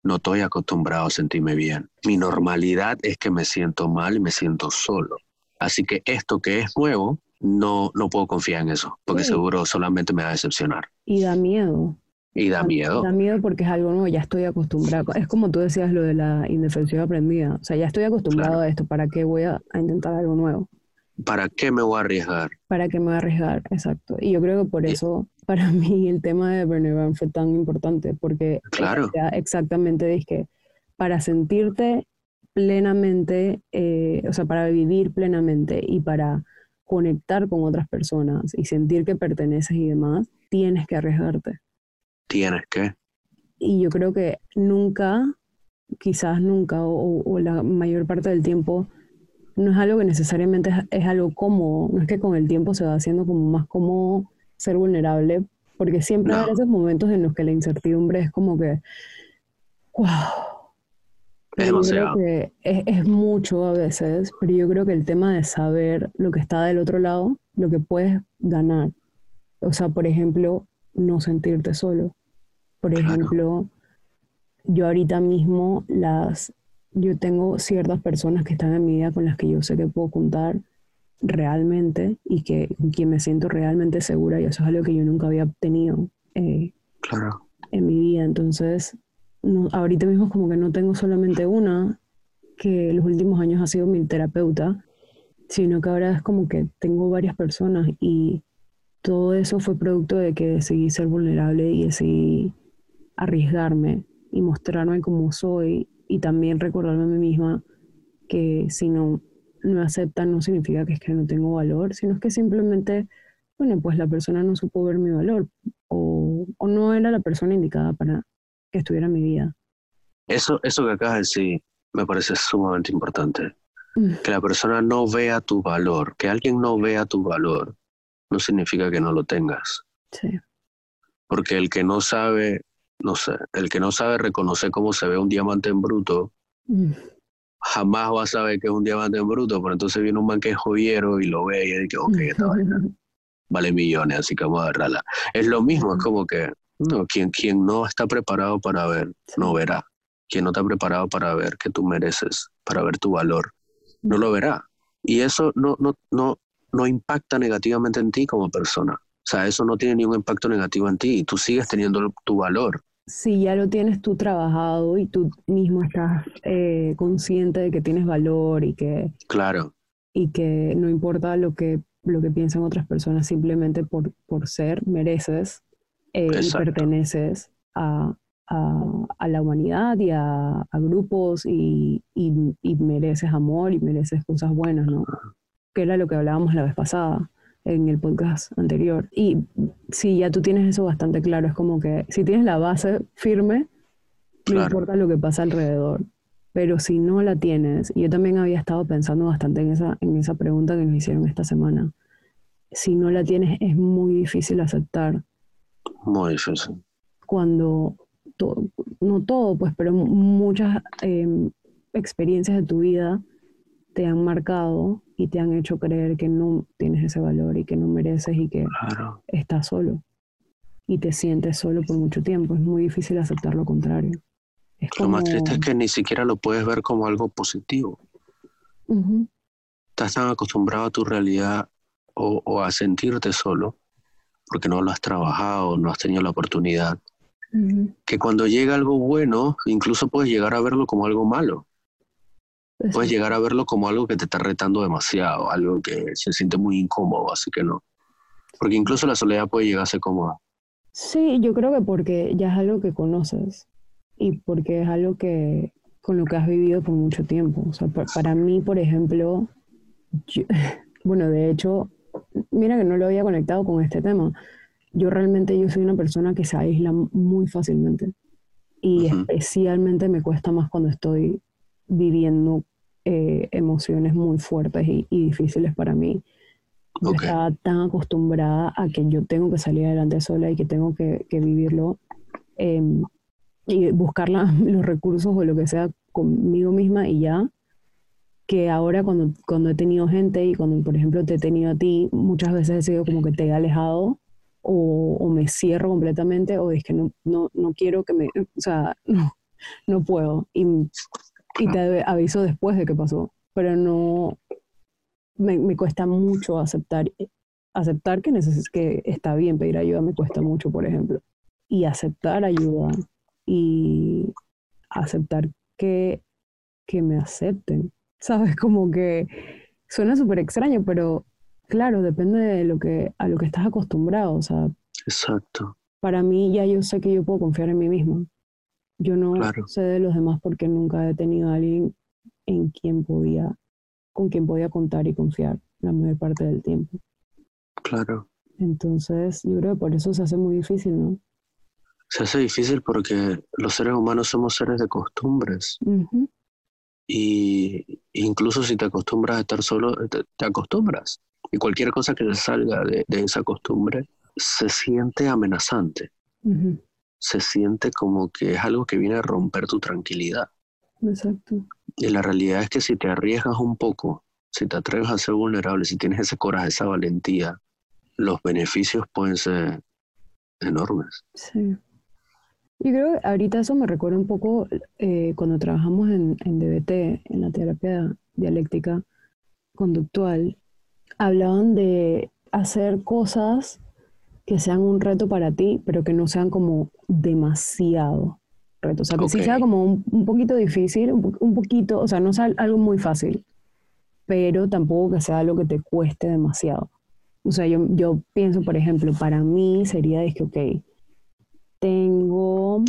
No estoy acostumbrado a sentirme bien. Mi normalidad es que me siento mal y me siento solo. Así que esto que es nuevo, no, no puedo confiar en eso, porque seguro solamente me va a decepcionar. Y da miedo. Y da miedo. Da miedo porque es algo nuevo, ya estoy acostumbrado. Es como tú decías lo de la indefensión aprendida. O sea, ya estoy acostumbrado a esto, ¿para qué voy a intentar algo nuevo? ¿Para qué me voy a arriesgar? ¿Para qué me voy a arriesgar? Exacto. Y yo creo que por eso, para [LAUGHS] mí, el tema de Bernie fue tan importante, porque claro. exactamente es que para sentirte plenamente, eh, o sea, para vivir plenamente y para conectar con otras personas y sentir que perteneces y demás, tienes que arriesgarte. Tienes que. Y yo creo que nunca quizás nunca o, la mayor parte del tiempo, no es algo que necesariamente es, algo cómodo, no es que con el tiempo se va haciendo como más cómodo ser vulnerable, porque siempre hay esos momentos en los que la incertidumbre es como que, wow. Pero es que es, mucho a veces, pero yo creo que el tema de saber lo que está del otro lado, lo que puedes ganar. O sea, por ejemplo, no sentirte solo. Por ejemplo, yo ahorita mismo las, yo tengo ciertas personas que están en mi vida con las que yo sé que puedo contar realmente y que con quien me siento realmente segura y eso es algo que yo nunca había tenido eh, en mi vida. Entonces, ahorita mismo como que no tengo solamente una, que los últimos años ha sido mi terapeuta, sino que ahora es como que tengo varias personas y todo eso fue producto de que decidí ser vulnerable y decidí arriesgarme y mostrarme como soy y también recordarme a mí misma que si no me aceptan no significa que es que no tengo valor, sino es que simplemente, bueno, pues la persona no supo ver mi valor o, o no era la persona indicada para que estuviera en mi vida. Eso, eso que acabas de decir me parece sumamente importante. Mm. Que la persona no vea tu valor, que alguien no vea tu valor, no significa que no lo tengas. Sí. Porque el que no sabe no sé, el que no sabe reconocer cómo se ve un diamante en bruto, mm. jamás va a saber que es un diamante en bruto, pero entonces viene un man que es joyero y lo ve y dice, ok, esta vaina [LAUGHS] vale millones, así que vamos a agarrarla. Es lo mismo, es como que no, quien, quien no está preparado para ver, no verá. Quien no está preparado para ver que tú mereces, para ver tu valor, no lo verá. Y eso no, no, no, no impacta negativamente en ti como persona. O sea, eso no tiene ningún impacto negativo en ti y tú sigues teniendo tu valor. Si ya lo tienes tú trabajado y tú mismo estás eh, consciente de que tienes valor y que claro. y que no importa lo que lo que piensan otras personas simplemente por, por ser mereces eh, y perteneces a, a, la humanidad y a, grupos y, y, mereces amor y mereces cosas buenas no que era lo que hablábamos la vez pasada en el podcast anterior. Y si ya tú tienes eso bastante claro, es como que si tienes la base firme, no importa lo que pasa alrededor. Pero si no la tienes, y yo también había estado pensando bastante en esa, en esa pregunta que nos hicieron esta semana, si no la tienes es muy difícil aceptar. Muy difícil. Cuando, no todo, pues, pero muchas em, experiencias de tu vida te han marcado y te han hecho creer que no tienes ese valor y que no mereces y que estás solo y te sientes solo por mucho tiempo. Es muy difícil aceptar lo contrario. Lo más triste es que ni siquiera lo puedes ver como algo positivo. Estás tan acostumbrado a tu realidad o, a sentirte solo porque no lo has trabajado, no has tenido la oportunidad, que cuando llega algo bueno, incluso puedes llegar a verlo como algo malo. Puedes llegar a verlo como algo que te está retando demasiado, algo que se siente muy incómodo, así que no. Porque incluso la soledad puede llegar a ser cómoda. Sí, yo creo que porque ya es algo que conoces y porque es algo que con lo que has vivido por mucho tiempo. O sea, para mí, por ejemplo, [LAUGHS] bueno, de hecho, mira que no lo había conectado con este tema. Yo realmente yo soy una persona que se aísla muy fácilmente y especialmente me cuesta más cuando estoy viviendo eh, emociones muy fuertes y, difíciles para mí. estaba tan acostumbrada a que yo tengo que salir adelante sola y que tengo que, vivirlo em, y buscar [LAUGHS] los recursos o lo que sea conmigo misma y ya, que ahora cuando, cuando he tenido gente y cuando, por ejemplo, te he tenido a ti, muchas veces he sido como que te he alejado o, o me cierro completamente o es que no, no, no quiero que me, o sea, [LAUGHS] no, no puedo. Y y te aviso después de que pasó, pero no, me, me cuesta mucho aceptar, aceptar que, neces que está bien pedir ayuda, me cuesta mucho, por ejemplo, y aceptar ayuda y aceptar que, que me acepten, ¿sabes? Como que suena súper extraño, pero claro, depende de lo que, a lo que estás acostumbrado, o sea. Exacto. Para mí ya yo sé que yo puedo confiar en mí mismo. Yo no sé de los demás porque nunca he tenido a alguien en quien podía, con quien podía contar y confiar la mayor parte del tiempo. Claro. Entonces, yo creo que por eso se hace muy difícil, ¿no? Se hace difícil porque los seres humanos somos seres de costumbres. Y incluso si te acostumbras a estar solo, te, acostumbras. Y cualquier cosa que te salga de, esa costumbre se siente amenazante. Se siente como que es algo que viene a romper tu tranquilidad. Exacto. Y la realidad es que si te arriesgas un poco, si te atreves a ser vulnerable, si tienes ese coraje, esa valentía, los beneficios pueden ser enormes. Sí. Yo creo que ahorita eso me recuerda un poco eh, cuando trabajamos en, en DBT, en la terapia dialéctica conductual, hablaban de hacer cosas que sean un reto para ti, pero que no sean como demasiado reto. O sea, que sí sea como un, poquito difícil, un, un, poquito, o sea, no sea algo muy fácil, pero tampoco que sea algo que te cueste demasiado. O sea, yo, yo pienso, por ejemplo, para mí sería de que, ok, tengo,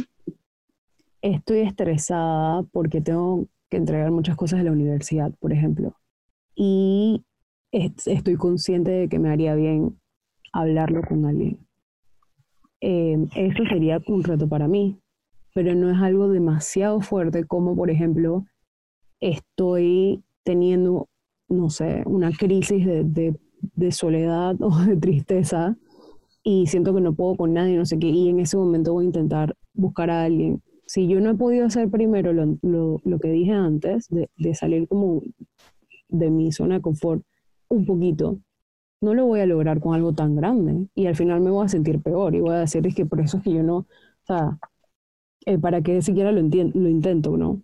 estoy estresada porque tengo que entregar muchas cosas de la universidad, por ejemplo, y estoy consciente de que me haría bien hablarlo con alguien. Em, eso sería un reto para mí, pero no es algo demasiado fuerte como, por ejemplo, estoy teniendo, no sé, una crisis de, de soledad [LAUGHS] o de tristeza y siento que no puedo con nadie, no sé qué, y en ese momento voy a intentar buscar a alguien. Si yo no he podido hacer primero lo, lo, lo que dije antes, de, de, salir como de mi zona de confort un poquito, no lo voy a lograr con algo tan grande y al final me voy a sentir peor y voy a decir es que por eso es que yo no, o sea, eh, para que siquiera lo, lo intento, ¿no?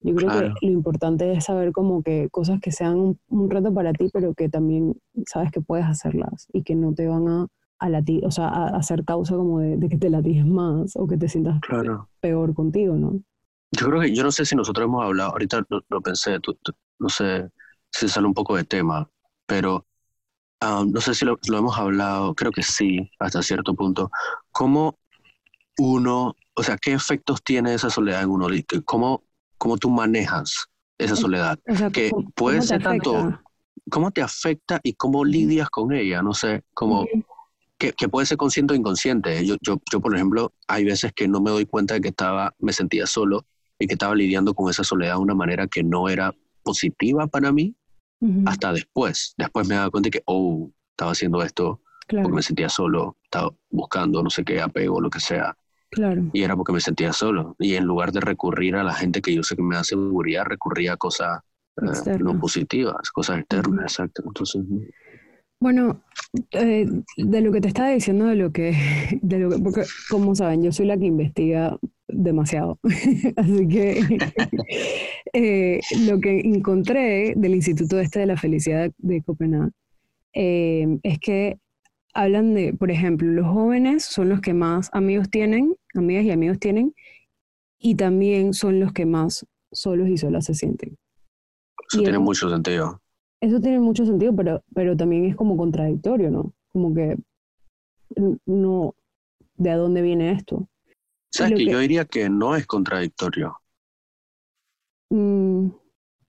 Yo creo que lo importante es saber como que cosas que sean un, un, reto para ti, pero que también sabes que puedes hacerlas y que no te van a a o sea, a, hacer causa como de, que te latigues más o que te sientas peor contigo, ¿no? Yo creo que, yo no sé si nosotros hemos hablado, ahorita lo, pensé, no sé si sale un poco de tema, pero um, no sé si lo, hemos hablado, creo que sí, hasta cierto punto. ¿Cómo uno, o sea, qué efectos tiene esa soledad en uno? ¿Cómo, cómo tú manejas esa soledad? que puede ser tanto, ¿cómo te afecta y cómo lidias con ella? No sé, como que, puede ser consciente o inconsciente. Yo, yo, yo, por ejemplo, hay veces que no me doy cuenta de que estaba, me sentía solo y que estaba lidiando con esa soledad de una manera que no era positiva para mí hasta después. Después me daba cuenta que, oh, estaba haciendo esto porque me sentía solo, estaba buscando no sé qué apego, lo que sea. Claro. Y era porque me sentía solo. Y en lugar de recurrir a la gente que yo sé que me da seguridad, recurría a cosas eh, no positivas, cosas externas, exacto. Entonces, bueno, eh, de lo que te estaba diciendo, de lo que, [LAUGHS] de lo que, porque como saben, yo soy la que investiga demasiado, [LAUGHS] así que [LAUGHS] eh, lo que encontré del Instituto Este de la Felicidad de Copenhague eh, es que hablan de, por ejemplo, los jóvenes son los que más amigos tienen, amigas y amigos tienen, y también son los que más solos y solas se sienten. Eso tiene mucho sentido. Eso tiene mucho sentido, pero, pero también es como contradictorio, ¿no? Como que no, ¿de dónde viene esto? ¿Sabes que, yo diría que no es contradictorio? Mm.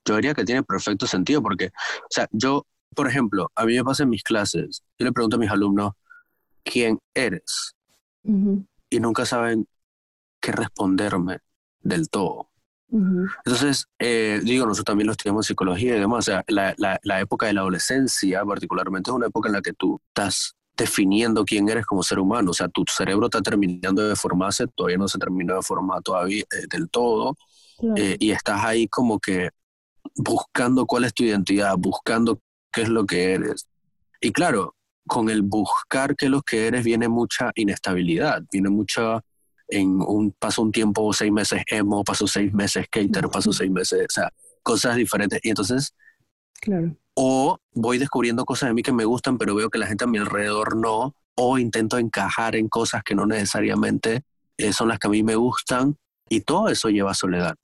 Yo diría que tiene perfecto sentido porque, o sea, yo, por ejemplo, a mí me pasa en mis clases, yo le pregunto a mis alumnos, ¿quién eres? Y nunca saben qué responderme del todo. Entonces, eh, digo, nosotros también lo estudiamos en psicología y demás. O sea, la, la, época de la adolescencia, particularmente, es una época en la que tú estás definiendo quién eres como ser humano. O sea, tu cerebro está terminando de formarse, todavía no se terminó de formar todavía eh, del todo. Eh, y estás ahí como que buscando cuál es tu identidad, buscando qué es lo que eres. Y claro, con el buscar qué es lo que eres viene mucha inestabilidad, viene mucha en un, paso un tiempo, seis meses emo, paso seis meses skater, paso seis meses, o sea, cosas diferentes. Y entonces, claro. o voy descubriendo cosas de mí que me gustan, pero veo que la gente a mi alrededor no, o intento encajar en cosas que no necesariamente eh, son las que a mí me gustan, y todo eso lleva a soledad.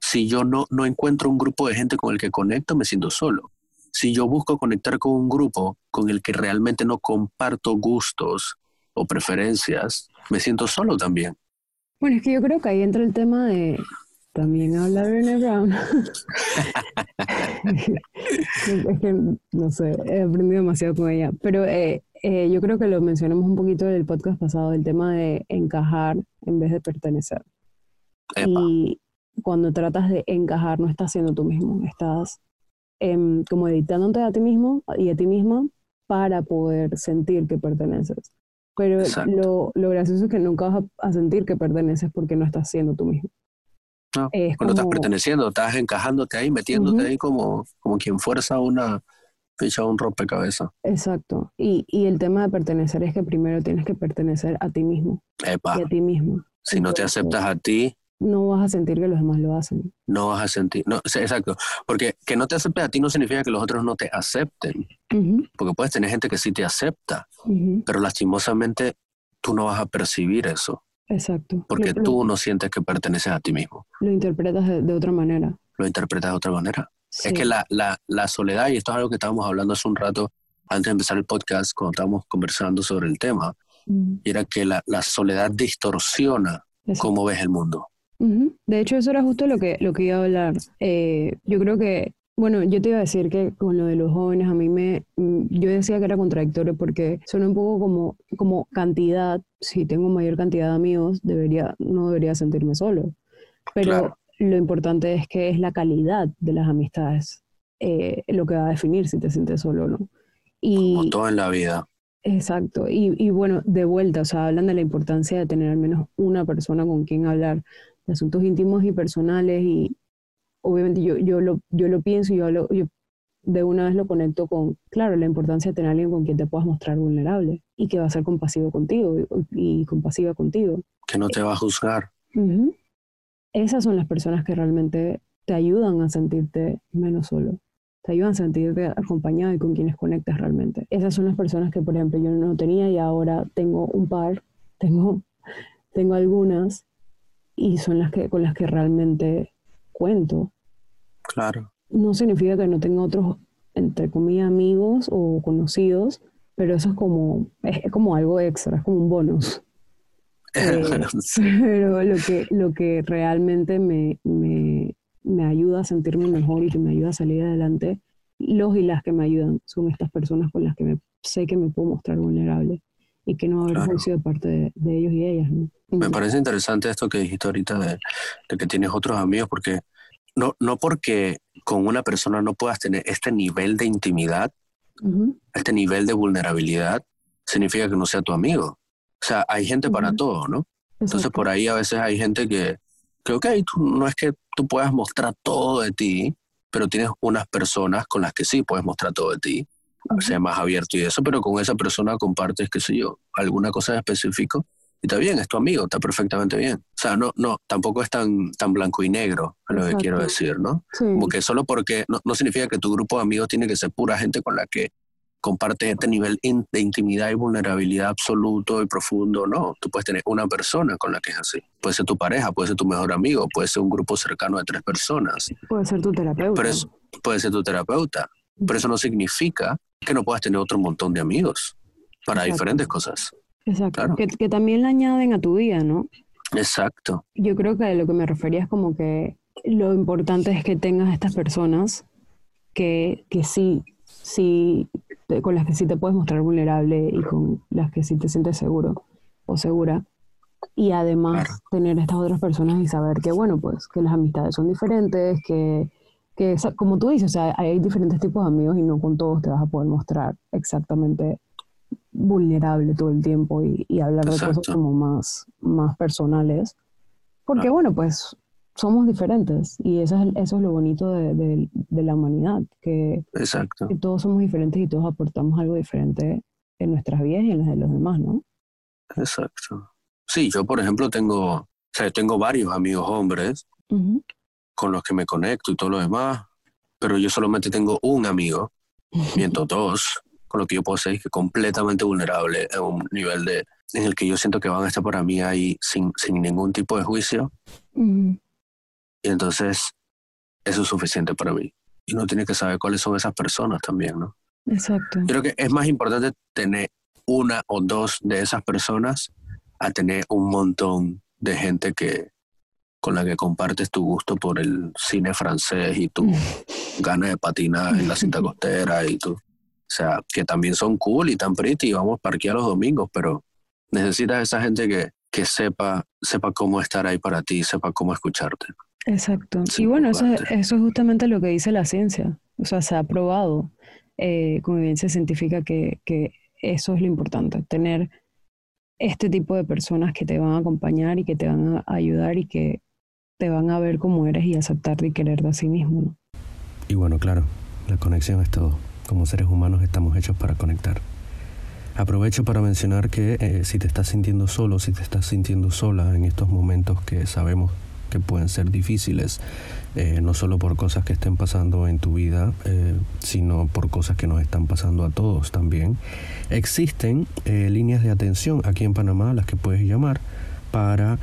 Si yo no, no encuentro un grupo de gente con el que conecto, me siento solo. Si yo busco conectar con un grupo con el que realmente no comparto gustos o preferencias, me siento solo también. Bueno, es que yo creo que ahí entra el tema de también hablar Brené Brown. [LAUGHS] [LAUGHS] es que, no sé, he aprendido demasiado con ella. Pero eh, eh, yo creo que lo mencionamos un poquito en el podcast pasado, el tema de encajar en vez de pertenecer. Y cuando tratas de encajar, no estás siendo tú mismo, estás em, como editándote a ti mismo y a ti misma para poder sentir que perteneces. Pero lo, lo, gracioso es que nunca vas a, sentir que perteneces porque no estás siendo tú mismo. No, cuando estás perteneciendo, estás encajándote ahí, metiéndote ahí como, como quien fuerza una ficha un rompecabezas. Exacto. Y, y el tema de pertenecer es que primero tienes que pertenecer a ti mismo. Epa. Y a ti mismo. Si no te aceptas a ti, no vas a sentir que los demás lo hacen. No vas a sentir, no, exacto, porque que no te aceptes a ti no significa que los otros no te acepten, porque puedes tener gente que sí te acepta, pero lastimosamente tú no vas a percibir eso. Exacto. Porque tú no sientes que perteneces a ti mismo. Lo interpretas de, otra manera. Lo interpretas de otra manera. Es que la, la, la, soledad, y esto es algo que estábamos hablando hace un rato antes de empezar el podcast, cuando estábamos conversando sobre el tema, y era que la, la soledad distorsiona cómo ves el mundo. De hecho, eso era justo lo que, lo que iba a hablar. Eh, yo creo que, bueno, yo te iba a decir que con lo de los jóvenes, a mí me, mm, yo decía que era contradictorio porque suena un poco como, como cantidad, si tengo mayor cantidad de amigos, debería, no debería sentirme solo. Pero lo importante es que es la calidad de las amistades eh, lo que va a definir si te sientes solo o no. Y, como todo en la vida. Exacto. Y, y, bueno, de vuelta, o sea, hablan de la importancia de tener al menos una persona con quien hablar de asuntos íntimos y personales y obviamente yo, yo, lo, yo lo pienso y yo, lo, yo de una vez lo conecto con, claro, la importancia de tener a alguien con quien te puedas mostrar vulnerable y que va a ser compasivo contigo y, compasiva contigo. Que no te va a juzgar. Esas son las personas que realmente te ayudan a sentirte menos solo, te ayudan a sentirte acompañado y con quienes conectas realmente. Esas son las personas que, por ejemplo, yo no tenía y ahora tengo un par, tengo, tengo algunas y son las que con las que realmente cuento. Claro. No significa que no tenga otros, entre comillas, amigos o conocidos, pero eso es como, es, como algo extra, es como un bonus. [LAUGHS] Eh, [LAUGHS] pero lo que, lo que realmente me, me, me ayuda a sentirme mejor y que me ayuda a salir adelante, los y las que me ayudan son estas personas con las que me, sé que me puedo mostrar vulnerable y que no haber claro. de parte de, ellos y ellas. Me parece interesante esto que dijiste ahorita de, que tienes otros amigos, porque no, no porque con una persona no puedas tener este nivel de intimidad, este nivel de vulnerabilidad, significa que no sea tu amigo. O sea, hay gente para todo, ¿no? Entonces por ahí a veces hay gente que, que ok, no es que tú puedas mostrar todo de ti, pero tienes unas personas con las que sí puedes mostrar todo de ti sea más abierto y eso, pero con esa persona compartes, qué sé yo, alguna cosa específica y está bien, es tu amigo, está perfectamente bien. O sea, no, no, tampoco es tan, tan blanco y negro, lo que quiero decir, ¿no? Como que solo porque, no, no, significa que tu grupo de amigos tiene que ser pura gente con la que compartes este nivel de intimidad y vulnerabilidad absoluto y profundo, no. Tú puedes tener una persona con la que es así. Puede ser tu pareja, puede ser tu mejor amigo, puede ser un grupo cercano de tres personas. Puede ser tu terapeuta. puede ser tu terapeuta. Pero eso no significa que no puedas tener otro montón de amigos para diferentes cosas. Exacto. Que, que, también le añaden a tu vida, ¿no? Exacto. Yo creo que lo que me refería es como que lo importante es que tengas estas personas que, que sí, sí, con las que sí te puedes mostrar vulnerable y con las que sí te sientes seguro o segura. Y además tener estas otras personas y saber que, bueno, pues que las amistades son diferentes, que que como tú dices, o sea, hay diferentes tipos de amigos y no con todos te vas a poder mostrar exactamente vulnerable todo el tiempo y, hablar de cosas como más, más personales. Porque bueno, pues somos diferentes y eso es, eso es lo bonito de, la humanidad, que, Exacto. que, todos somos diferentes y todos aportamos algo diferente en nuestras vidas y en las de los demás, ¿no? Exacto. Sí, yo por ejemplo tengo, o sea, tengo varios amigos hombres con los que me conecto y todo lo demás, pero yo solamente tengo un amigo, miento [LAUGHS] dos, con lo que yo puedo ser que completamente vulnerable en un nivel de en el que yo siento que van a estar para mí ahí sin, sin ningún tipo de juicio. Y entonces eso es suficiente para mí. Y uno tiene que saber cuáles son esas personas también, ¿no? Exacto. Yo creo que es más importante tener una o dos de esas personas a tener un montón de gente que, con la que compartes tu gusto por el cine francés y tu ganas de patinar en la cinta costera y tu... sea, que también son cool y tan pretty y vamos a parquear los domingos, pero necesitas esa gente que, que sepa, sepa cómo estar ahí para ti, sepa cómo escucharte. Exacto. y bueno, eso, eso, es justamente lo que dice la ciencia. O sea, se ha probado eh, con evidencia científica que, que eso es lo importante, tener este tipo de personas que te van a acompañar y que te van a ayudar y que te van a ver como eres y aceptarte y quererte a sí mismo. Y bueno, claro, la conexión es todo. Como seres humanos estamos hechos para conectar. Aprovecho para mencionar que eh, si te estás sintiendo solo, si te estás sintiendo sola en estos momentos que sabemos que pueden ser difíciles, eh, no solo por cosas que estén pasando en tu vida, eh, sino por cosas que nos están pasando a todos también. Existen líneas de atención aquí en Panamá a las que puedes llamar para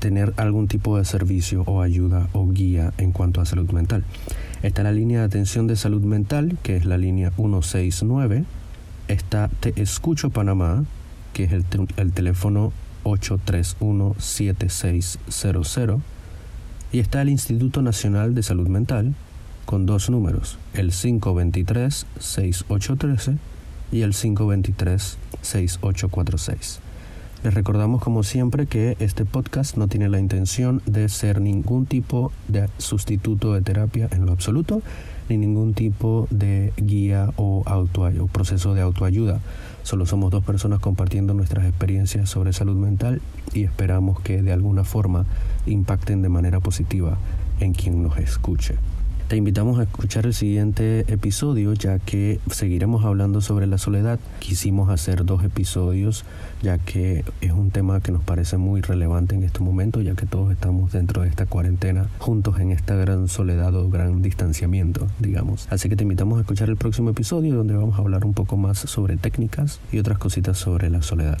tener algún tipo de servicio o ayuda o guía en cuanto a salud mental. Está la línea de atención de salud mental, que es la línea 169 está Te Escucho Panamá, que es el, el teléfono 831-7600, y está el Instituto Nacional de Salud Mental, con dos números, el 523-6813 y el 523-6846. Les recordamos como siempre que este podcast no tiene la intención de ser ningún tipo de sustituto de terapia en lo absoluto, ni ningún tipo de guía o, o proceso de autoayuda. Solo somos dos personas compartiendo nuestras experiencias sobre salud mental y esperamos que de alguna forma impacten de manera positiva en quien nos escuche. Te invitamos a escuchar el siguiente episodio ya que seguiremos hablando sobre la soledad. Quisimos hacer dos episodios ya que es un tema que nos parece muy relevante en este momento ya que todos estamos dentro de esta cuarentena juntos en esta gran soledad o gran distanciamiento, digamos. Así que te invitamos a escuchar el próximo episodio donde vamos a hablar un poco más sobre técnicas y otras cositas sobre la soledad.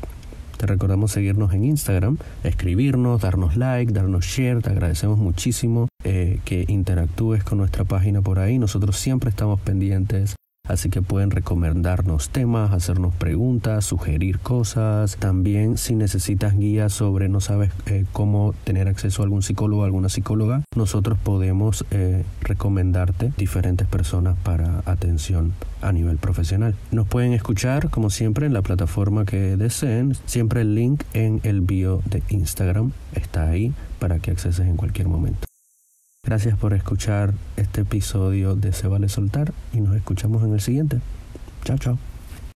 Te recordamos seguirnos en Instagram, escribirnos, darnos like, darnos share. Te agradecemos muchísimo eh, que interactúes con nuestra página por ahí. Nosotros siempre estamos pendientes Así que pueden recomendarnos temas, hacernos preguntas, sugerir cosas. También si necesitas guía sobre no sabes eh, cómo tener acceso a algún psicólogo alguna psicóloga, nosotros podemos eh, recomendarte diferentes personas para atención a nivel profesional. Nos pueden escuchar como siempre en la plataforma que deseen. Siempre el link en el bio de Instagram está ahí para que acceses en cualquier momento. Gracias por escuchar este episodio de Se vale soltar y nos escuchamos en el siguiente. Chao, chao.